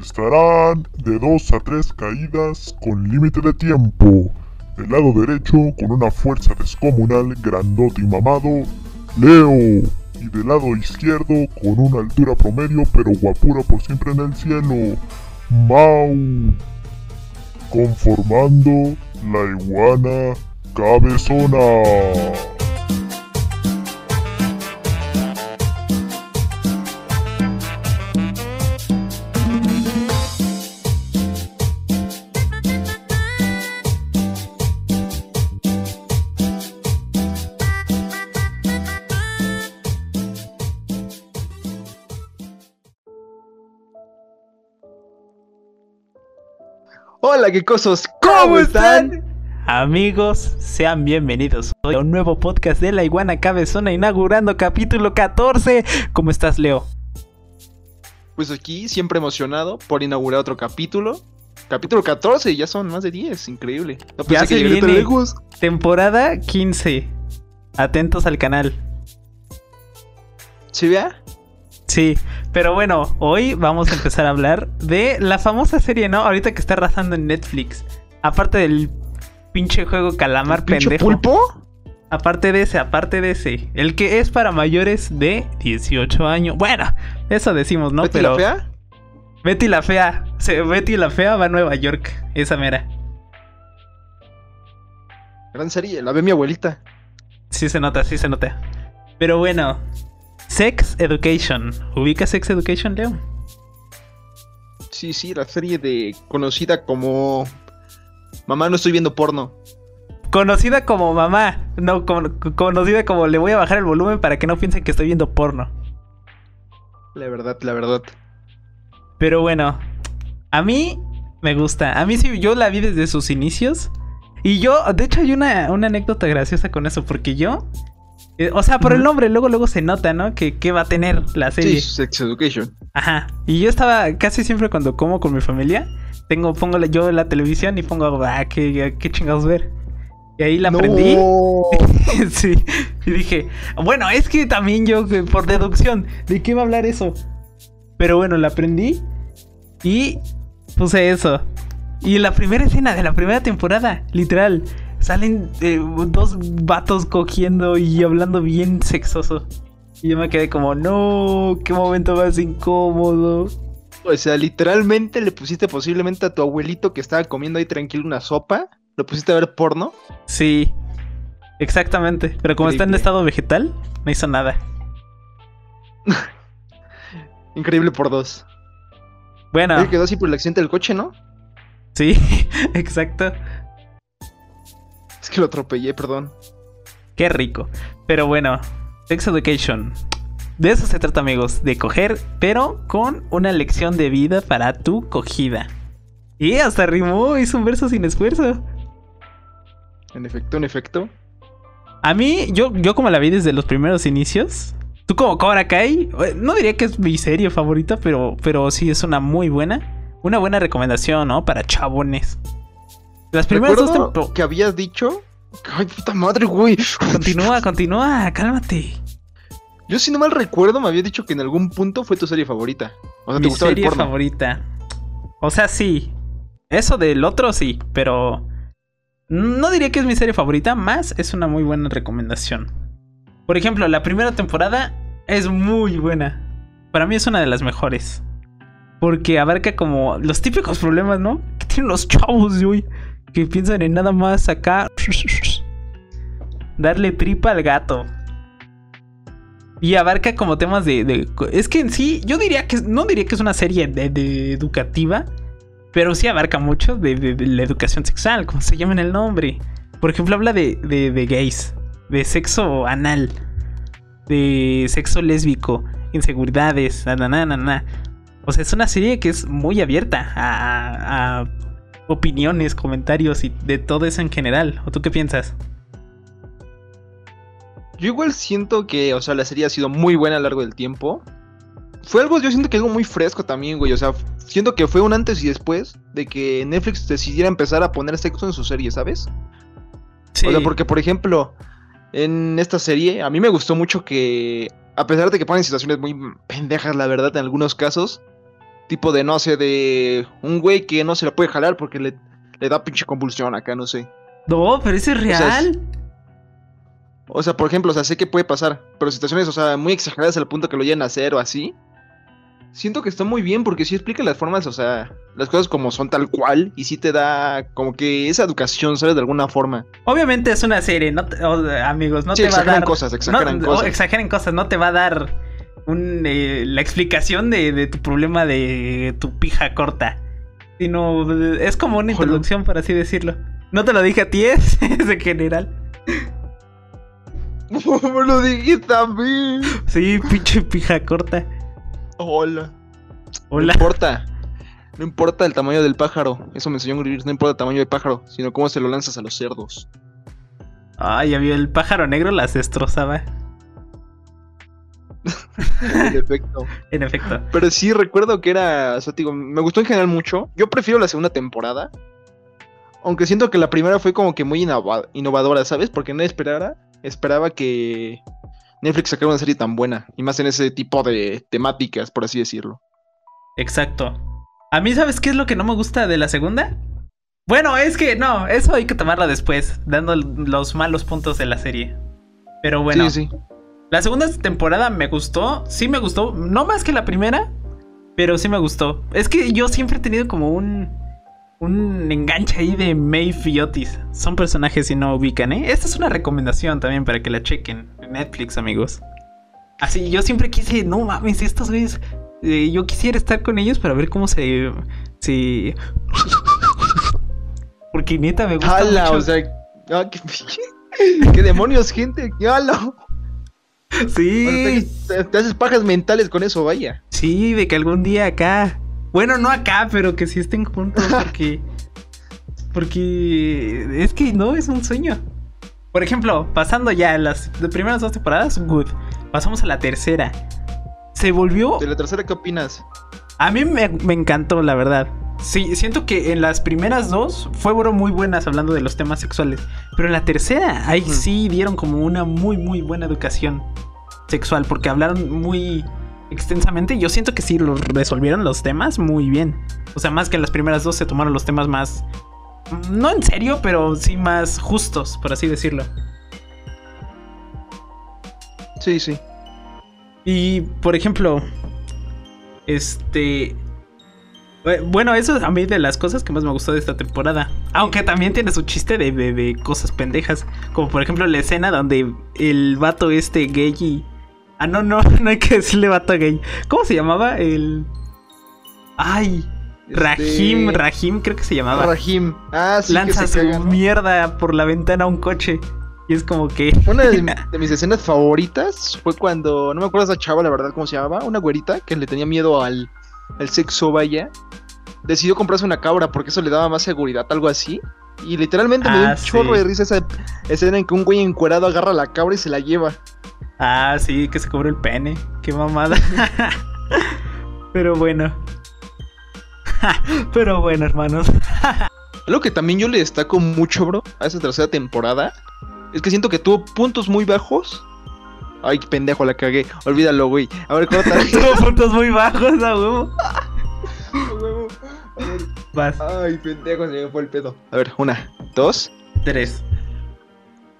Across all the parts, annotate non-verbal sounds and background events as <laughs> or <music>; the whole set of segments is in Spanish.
Estarán de 2 a 3 caídas con límite de tiempo. Del lado derecho, con una fuerza descomunal, grandote y mamado, Leo. Y del lado izquierdo, con una altura promedio, pero guapura por siempre en el cielo, Mau. Conformando la iguana cabezona. Hola, qué cosas, ¿cómo están? Amigos, sean bienvenidos hoy a un nuevo podcast de La Iguana Cabezona inaugurando capítulo 14. ¿Cómo estás, Leo? Pues aquí, siempre emocionado por inaugurar otro capítulo. Capítulo 14, ya son más de 10, increíble. No ya se viene temporada 15. Atentos al canal. ¿Sí vea? Sí, pero bueno, hoy vamos a empezar a hablar de la famosa serie, ¿no? Ahorita que está arrasando en Netflix. Aparte del pinche juego Calamar pendejo. pulpo? Aparte de ese, aparte de ese. El que es para mayores de 18 años. Bueno, eso decimos, ¿no? ¿Betty la fea? Betty la fea. Betty la fea va a Nueva York. Esa mera. Gran serie, la ve mi abuelita. Sí se nota, sí se nota. Pero bueno, Sex Education. ¿Ubica Sex Education, Leo? Sí, sí, la serie de conocida como Mamá no estoy viendo porno. Conocida como mamá, no conocida como le voy a bajar el volumen para que no piensen que estoy viendo porno. La verdad, la verdad. Pero bueno, a mí me gusta. A mí sí, yo la vi desde sus inicios. Y yo, de hecho, hay una, una anécdota graciosa con eso, porque yo o sea, por el nombre, luego, luego se nota, ¿no? Que, va a tener la serie. Sí, Sex Education. Ajá. Y yo estaba casi siempre cuando como con mi familia, tengo, pongo yo la televisión y pongo, ah, qué, qué chingados ver. Y ahí la aprendí. <laughs> sí. Y dije, bueno, es que también yo, por deducción, ¿de qué va a hablar eso? Pero bueno, la aprendí y puse eso. Y la primera escena de la primera temporada, literal, salen eh, dos vatos cogiendo y hablando bien sexoso. Y yo me quedé como, no, qué momento más incómodo. O sea, literalmente le pusiste posiblemente a tu abuelito que estaba comiendo ahí tranquilo una sopa, lo pusiste a ver porno. Sí, exactamente. Pero como está en estado vegetal, no hizo nada. <laughs> Increíble por dos. Bueno. quedó así por el accidente del coche, ¿no? Sí, <laughs> exacto. Es que lo atropellé, perdón. Qué rico. Pero bueno, Sex Education. De eso se trata, amigos, de coger, pero con una lección de vida para tu cogida. Y hasta rimó, hizo un verso sin esfuerzo. En efecto, en efecto. A mí, yo, yo como la vi desde los primeros inicios, tú como Cobra Kai, eh, no diría que es mi serie favorita, pero, pero sí es una muy buena. Una buena recomendación, ¿no? Para chabones. Las primeras dos temporadas. que habías dicho. Ay, puta madre, güey. Continúa, <laughs> continúa, cálmate. Yo, si no mal recuerdo, me había dicho que en algún punto fue tu serie favorita. O sea, ¿te Mi serie favorita. O sea, sí. Eso del otro sí, pero. No diría que es mi serie favorita, más es una muy buena recomendación. Por ejemplo, la primera temporada es muy buena. Para mí es una de las mejores. Porque abarca como los típicos problemas, ¿no? Que tienen los chavos de hoy que piensan en nada más acá darle tripa al gato. Y abarca como temas de, Es que en sí, yo diría que... No diría que es una serie de, educativa, pero sí abarca mucho de, la educación sexual, como se llama en el nombre. Por ejemplo, habla de, gays, de sexo anal, de sexo lésbico, inseguridades, na, na, na. O sea, es una serie que es muy abierta a opiniones, comentarios y de todo eso en general. ¿O tú qué piensas? Yo igual siento que, o sea, la serie ha sido muy buena a lo largo del tiempo. Fue algo, yo siento que algo muy fresco también, güey. O sea, siento que fue un antes y después de que Netflix decidiera empezar a poner sexo en su serie, ¿sabes? Sí. O sea, porque, por ejemplo, en esta serie, a mí me gustó mucho que, a pesar de que ponen situaciones muy pendejas, la verdad, en algunos casos, Tipo de, no sé, de un güey que no se la puede jalar porque le, le da pinche convulsión acá, no sé. No, pero ese es sea, es- real. O sea, por ejemplo, o sea, sé que puede pasar, pero situaciones, o sea, muy exageradas al punto que lo llegan a hacer o así. Siento que está muy bien porque sí explica las formas, o sea, las cosas como son tal cual y sí te da como que esa educación, ¿sabes? De alguna forma. Obviamente es una serie, no te- amigos, no sí, te va a exageran dar. cosas, exageran no, cosas. o exageren cosas, no te va a dar un, eh, la explicación de, de tu problema de tu pija corta. Sino es como una introducción, por así decirlo. No te lo dije a ti, <laughs> es, es en general. <laughs> Me lo dijiste a mí. Sí, pinche pija corta. Hola. Hola. No importa. No importa el tamaño del pájaro. Eso me enseñó Gris. No importa el tamaño del pájaro, sino cómo se lo lanzas a los cerdos. Ay, había el pájaro negro las destrozaba. <laughs> En efecto. En efecto. Pero sí recuerdo que era. O sea, digo, me gustó en general mucho. Yo prefiero la segunda temporada. Aunque siento que la primera fue como que muy innova- innovadora, ¿sabes? Porque no esperara, esperaba que Netflix sacara una serie tan buena. Y más en ese tipo de temáticas, por así decirlo. Exacto. A mí, ¿sabes qué es lo que no me gusta de la segunda? Bueno, es que no, eso hay que tomarlo después, dando los malos puntos de la serie. Pero bueno, Sí, sí. La segunda temporada me gustó, sí me gustó, no más que la primera, pero sí me gustó. Es que yo siempre he tenido como un un enganche ahí de Maeve y Otis. Son personajes si no ubican, ¿eh? Esta es una recomendación también para que la chequen en Netflix, amigos. Así, yo siempre quise, no mames, estos güeyes. eh, yo quisiera estar con ellos para ver cómo se. se... <laughs> Porque neta me gusta. ¡Hala! mucho. O sea. ah, qué, <laughs> ¿Qué demonios, gente? ¡Hala! <laughs> sí. Te, te- te haces pajas mentales con eso, vaya. Sí, de que algún día acá. Bueno, no acá, pero que sí estén juntos <laughs> porque. Porque. Es que no, es un sueño. Por ejemplo, pasando ya las de primeras dos temporadas, good. Pasamos a la tercera. Se volvió. De la tercera, ¿qué opinas? A mí me, me encantó, la verdad. Sí, siento que en las primeras dos fueron muy buenas hablando de los temas sexuales. Pero en la tercera, ahí sí dieron como una muy, muy buena educación sexual. Porque hablaron muy extensamente. Yo siento que sí lo resolvieron los temas muy bien. O sea, más que en las primeras dos se tomaron los temas más. No en serio, pero sí más justos, por así decirlo. Sí, sí. Y, por ejemplo, este... eh, Bueno, eso es a mí de las cosas que más me gustó de esta temporada. Aunque también tiene su chiste de, de- de cosas pendejas. Como por ejemplo la escena donde el vato este gay y... Ah, no, no, <laughs> no hay que decirle vato gay. ¿Cómo se llamaba? El... Ay, Rahim, Este, Rahim creo que se llamaba. Rahim. Ah, sí, Lanza que se su mierda por la ventana a un coche. Y es como que... Una de, <laughs> de mis escenas favoritas fue cuando, no me acuerdo esa chava, la verdad, cómo se llamaba, una güerita que le tenía miedo al, al sexo, vaya. Decidió comprarse una cabra porque eso le daba más seguridad, algo así. Y literalmente me dio Ah, un chorro de risa esa escena en que un güey encuerado agarra la cabra y se la lleva. Ah, sí, que se cobró el pene. Qué mamada. <laughs> Pero bueno. <laughs> Pero bueno, hermanos. <laughs> Algo que también yo le destaco mucho, bro, a esa tercera temporada, es que siento que tuvo puntos muy bajos. Ay, pendejo, la cagué. Olvídalo, güey. A ver, corta. <laughs> Tuvo puntos muy bajos, a huevo. A ver, Vas. Ay, pendejo, se me fue el pedo. A ver, una, dos. Tres.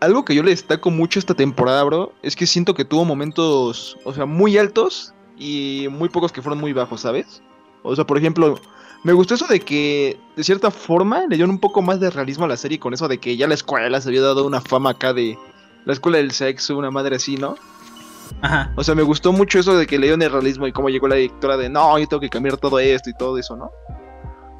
Algo que yo le destaco mucho esta temporada, bro, es que siento que tuvo momentos, o sea, muy altos y muy pocos que fueron muy bajos, ¿sabes? O sea, por ejemplo, me gustó eso de que, de cierta forma, le dieron un poco más de realismo a la serie con eso de que ya la escuela se había dado una fama acá de la escuela del sexo, una madre así, ¿no? Ajá. O sea, me gustó mucho eso de que le dieron el realismo y cómo llegó la directora de, no, yo tengo que cambiar todo esto y todo eso, ¿no?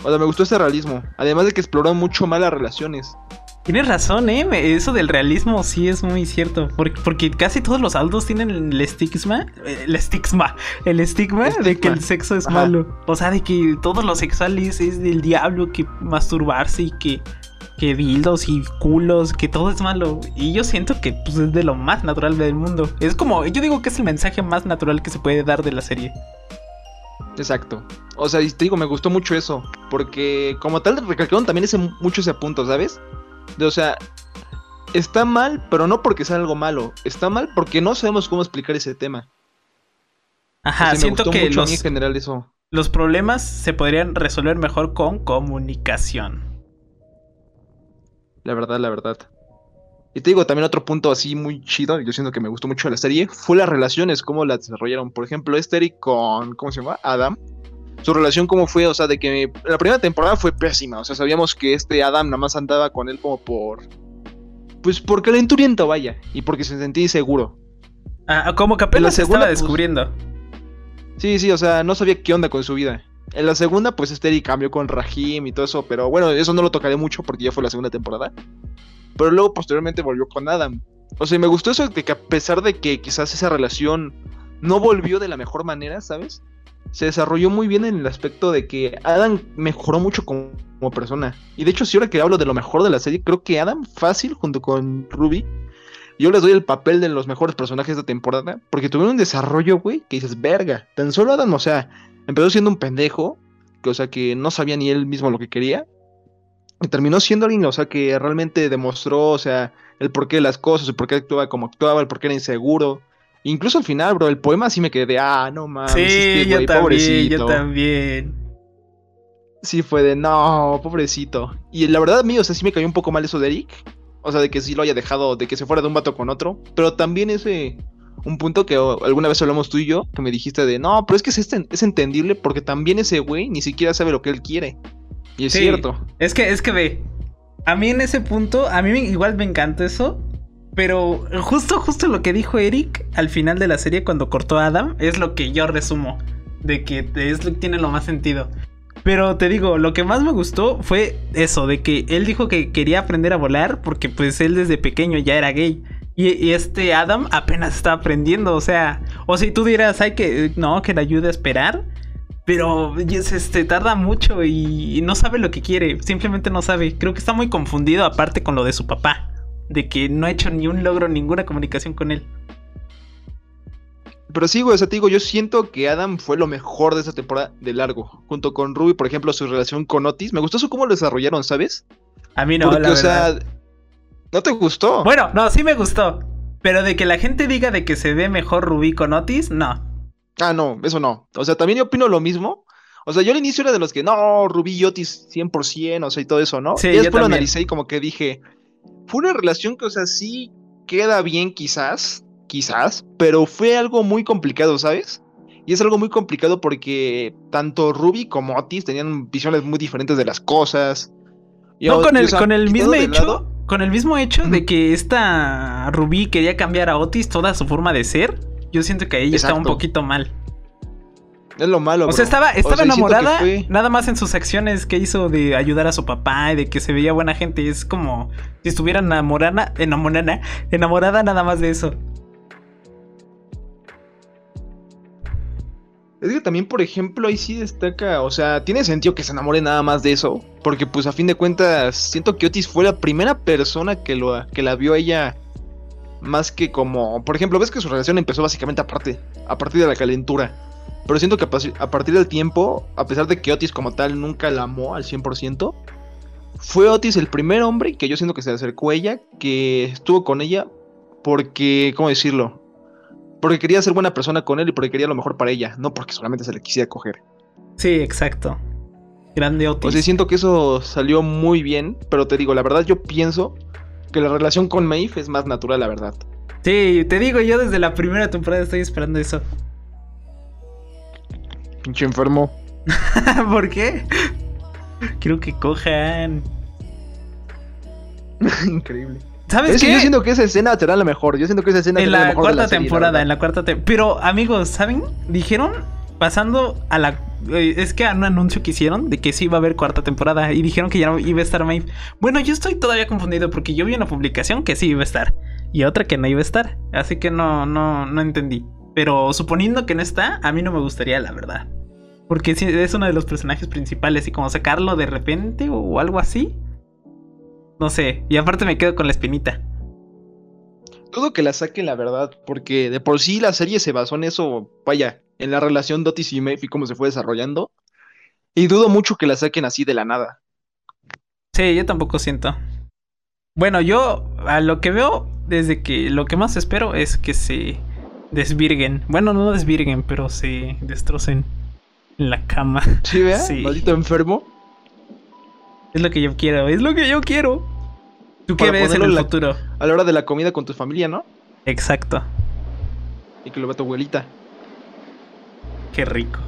O sea, me gustó ese realismo. Además de que exploraron mucho más las relaciones. Tienes razón, ¿eh? Eso del realismo sí es muy cierto. Porque, porque casi todos los aldos tienen el estigma. El estigma. El estigma de que el sexo es Ajá. malo. O sea, de que todo lo sexual es, es del diablo, que masturbarse y que, que dildos y culos, que todo es malo. Y yo siento que pues, es de lo más natural del mundo. Es como, yo digo que es el mensaje más natural que se puede dar de la serie. Exacto. O sea, y te digo, me gustó mucho eso. Porque como tal recalcaron también ese, mucho ese punto, ¿sabes? De, o sea, está mal, pero no porque sea algo malo. Está mal porque no sabemos cómo explicar ese tema. O Ajá, sea, me siento gustó que mucho a los, mí en general eso. los problemas se podrían resolver mejor con comunicación. La verdad, la verdad. Y te digo, también otro punto así muy chido, yo siento que me gustó mucho de la serie, fue las relaciones, cómo las desarrollaron. Por ejemplo, este con, ¿cómo se llama? Adam. Su relación cómo fue, o sea, de que la primera temporada fue pésima, o sea, sabíamos que este Adam nada más andaba con él como por... Pues por calenturiento, vaya, y porque se sentía inseguro. Ah, como que apenas se estaba pues, descubriendo. sí, sí, o sea, no sabía qué onda con su vida. En la segunda, pues este cambió con Rahim y todo eso, pero bueno, eso no lo tocaré mucho porque ya fue la segunda temporada. Pero luego posteriormente volvió con Adam. O sea, me gustó eso de que a pesar de que quizás esa relación no volvió de la mejor manera, ¿sabes? Se desarrolló muy bien en el aspecto de que Adam mejoró mucho como, persona. Y de hecho, si ahora que hablo de lo mejor de la serie, creo que Adam fácil junto con Ruby, yo les doy el papel de los mejores personajes de temporada, porque tuvieron un desarrollo, güey, que dices, verga, tan solo Adam, o sea, empezó siendo un pendejo, que, o sea, que no sabía ni él mismo lo que quería, y terminó siendo alguien, o sea, que realmente demostró, o sea, el porqué de las cosas, el porqué actuaba como actuaba, el porqué era inseguro. Incluso al final, bro, el poema sí me quedé de, ah, no mames. Sí, este yo también, pobrecito. yo también. Sí, fue de, no, pobrecito. Y la verdad, a mí, o sea, sí me cayó un poco mal eso de Eric. O sea, de que sí lo haya dejado, de que se fuera de un vato con otro. Pero también ese, un punto que alguna vez hablamos tú y yo, que me dijiste de, no, pero es que es, este, es entendible porque también ese güey ni siquiera sabe lo que él quiere. Y es cierto. Es que, es que ve. A mí en ese punto, a mí igual me encanta eso. Pero justo, justo lo que dijo Eric al final de la serie cuando cortó a Adam es lo que yo resumo. De que es lo que tiene lo más sentido. Pero te digo, lo que más me gustó fue eso, de que él dijo que quería aprender a volar porque pues él desde pequeño ya era gay. Y, este Adam apenas está aprendiendo, o sea, o si tú dirás, hay que, no, que le ayude a esperar. Pero este, tarda mucho y no sabe lo que quiere. Simplemente no sabe. Creo que está muy confundido aparte con lo de su papá. De que no ha hecho ni un logro, ninguna comunicación con él. Pero sí, güey, o sea, te digo, yo siento que Adam fue lo mejor de esta temporada de largo. Junto con Ruby, por ejemplo, su relación con Otis. Me gustó eso cómo lo desarrollaron, ¿sabes? A mí no, Porque, o sea, ¿no te gustó? Bueno, no, sí me gustó. Pero de que la gente diga de que se ve mejor Ruby con Otis, no. Ah, no, eso no. O sea, también yo opino lo mismo. O sea, yo al inicio era de los que, no, Rubí y Otis 100%, o sea, y todo eso, ¿no? Sí, y después lo analicé y como que dije, fue una relación que, o sea, sí queda bien quizás, quizás, pero fue algo muy complicado, ¿sabes? Y es algo muy complicado porque tanto Ruby como Otis tenían visiones muy diferentes de las cosas. no, con el, con el mismo hecho, con el mismo hecho de que esta Ruby quería cambiar a Otis toda su forma de ser yo siento que ella estaba un poquito mal. Es lo malo. O sea, estaba, estaba enamorada nada más en sus acciones que hizo de ayudar a su papá y de que se veía buena gente. Es como si estuviera enamorada, enamorada, enamorada nada más de eso. Es que también, por ejemplo, ahí sí destaca, o sea, tiene sentido que se enamore nada más de eso, porque pues a fin de cuentas siento que Otis fue la primera persona que, lo, que la vio a ella más que como, por ejemplo, ves que su relación empezó básicamente aparte, a partir de la calentura. Pero siento que a partir del tiempo, a pesar de que Otis como tal nunca la amó al 100%, fue Otis el primer hombre que yo siento que se acercó a ella, que estuvo con ella porque, ¿cómo decirlo? Porque quería ser buena persona con él y porque quería lo mejor para ella, no porque solamente se le quisiera coger. Sí, exacto. Grande Otis. Pues sí, siento que eso salió muy bien, pero te digo, la verdad yo pienso que la relación con Maeve es más natural, la verdad. Sí, te digo, yo desde la primera temporada estoy esperando eso. Pinche enfermo. <laughs> ¿Por qué? Quiero que cojan. <laughs> Increíble. ¿Sabes qué? yo siento que esa escena será la mejor. Yo siento que esa escena en será la, mejor cuarta temporada, en la cuarta temporada. Pero amigos, ¿saben? Dijeron pasando a la eh, es que un anuncio que hicieron de que sí iba a haber cuarta temporada y dijeron que ya no iba a estar Maeve. Bueno, yo estoy todavía confundido porque yo vi una publicación que sí iba a estar y otra que no iba a estar, así que no no no entendí. Pero suponiendo que no está, a mí no me gustaría, la verdad. Porque es uno de los personajes principales y como sacarlo de repente o algo así. No sé, y aparte me quedo con la espinita. Todo que la saquen, la verdad, porque de por sí la serie se basó en eso, vaya, en la relación de Otis y Maeve y cómo se fue desarrollando. Y dudo mucho que la saquen así de la nada. Sí, yo tampoco siento. Bueno, yo a lo que veo, desde que lo que más espero es que se desvirguen. Bueno, no desvirguen, pero se destrocen. En la cama. ¿Sí, vea? Sí. Maldito enfermo. Es lo que yo quiero, es lo que yo quiero. ¿Tú qué ves en el la- futuro? A la hora de la comida con tu familia, ¿no? Exacto. Y que lo vea tu abuelita. Qué rico.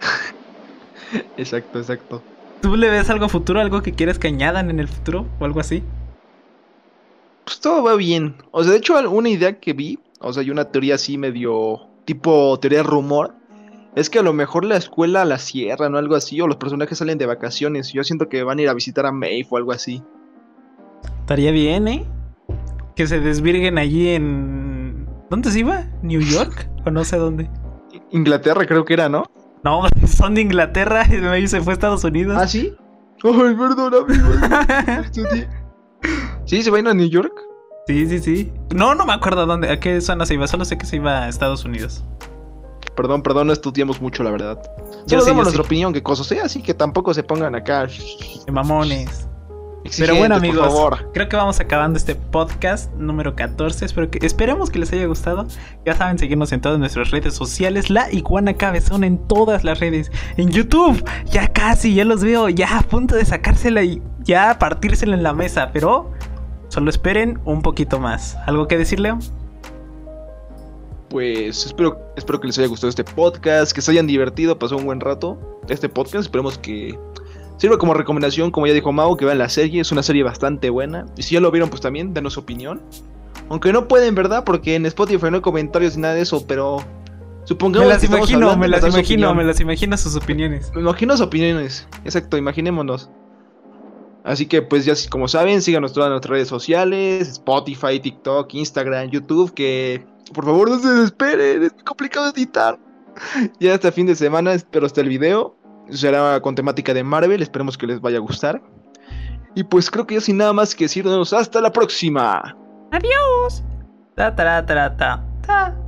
<laughs> Exacto, exacto. ¿Tú le ves algo futuro, algo que quieres que añadan en el futuro o algo así? Pues todo va bien. O sea, de hecho, una idea que vi, o sea, y una teoría así medio tipo teoría rumor, es que a lo mejor la escuela la cierran o algo así, o los personajes salen de vacaciones. Yo siento que van a ir a visitar a Maeve o algo así. Estaría bien, ¿eh? Que se desvirguen allí en... ¿Dónde se iba? ¿New York? O no sé dónde. Inglaterra creo que era, ¿no? No, <laughs> son de Inglaterra y se fue a Estados Unidos. ¿Ah, sí? Ay, perdón, amigo. <laughs> ¿Sí? ¿Se va a ir a New York? sí, sí, sí. No, no me acuerdo a dónde, a qué zona se iba. Solo sé que se iba a Estados Unidos. Perdón, perdón, no estudiamos mucho, la verdad. Yo Solo sí, damos nuestra sí. opinión, que cosas sea, así que tampoco se pongan acá. Mamones. Pero bueno, por amigos, favor. creo que vamos acabando este podcast número 14. Espero que, esperemos que les haya gustado. Ya saben, seguirnos en todas nuestras redes sociales. La Iguana Cabezón en todas las redes. En YouTube, ya casi, ya los veo, ya a punto de sacársela y ya partírsela en la mesa. Pero solo esperen un poquito más. ¿Algo que decir, Leo? Pues espero, espero que les haya gustado este podcast, que se hayan divertido, pasó un buen rato este podcast. Esperemos que sirva como recomendación, como ya dijo Mau, que vean la serie. Es una serie bastante buena. Y si ya lo vieron, pues también, denos su opinión. Aunque no pueden, ¿verdad? Porque en Spotify no hay comentarios ni nada de eso, pero supongamos Me las que imagino, hablando, me las imagino, opinión. me las imagino sus opiniones. Me imagino sus opiniones. Exacto, imaginémonos. Así que pues ya como saben, síganos todas nuestras redes sociales, Spotify, TikTok, Instagram, YouTube, que por favor no se desesperen, es muy complicado editar. Ya hasta fin de semana, espero hasta el video. Será con temática de Marvel, esperemos que les vaya a gustar. Y pues creo que ya sin nada más que decirnos, hasta la próxima. Adiós. Ta, ta, ta, ta, ta.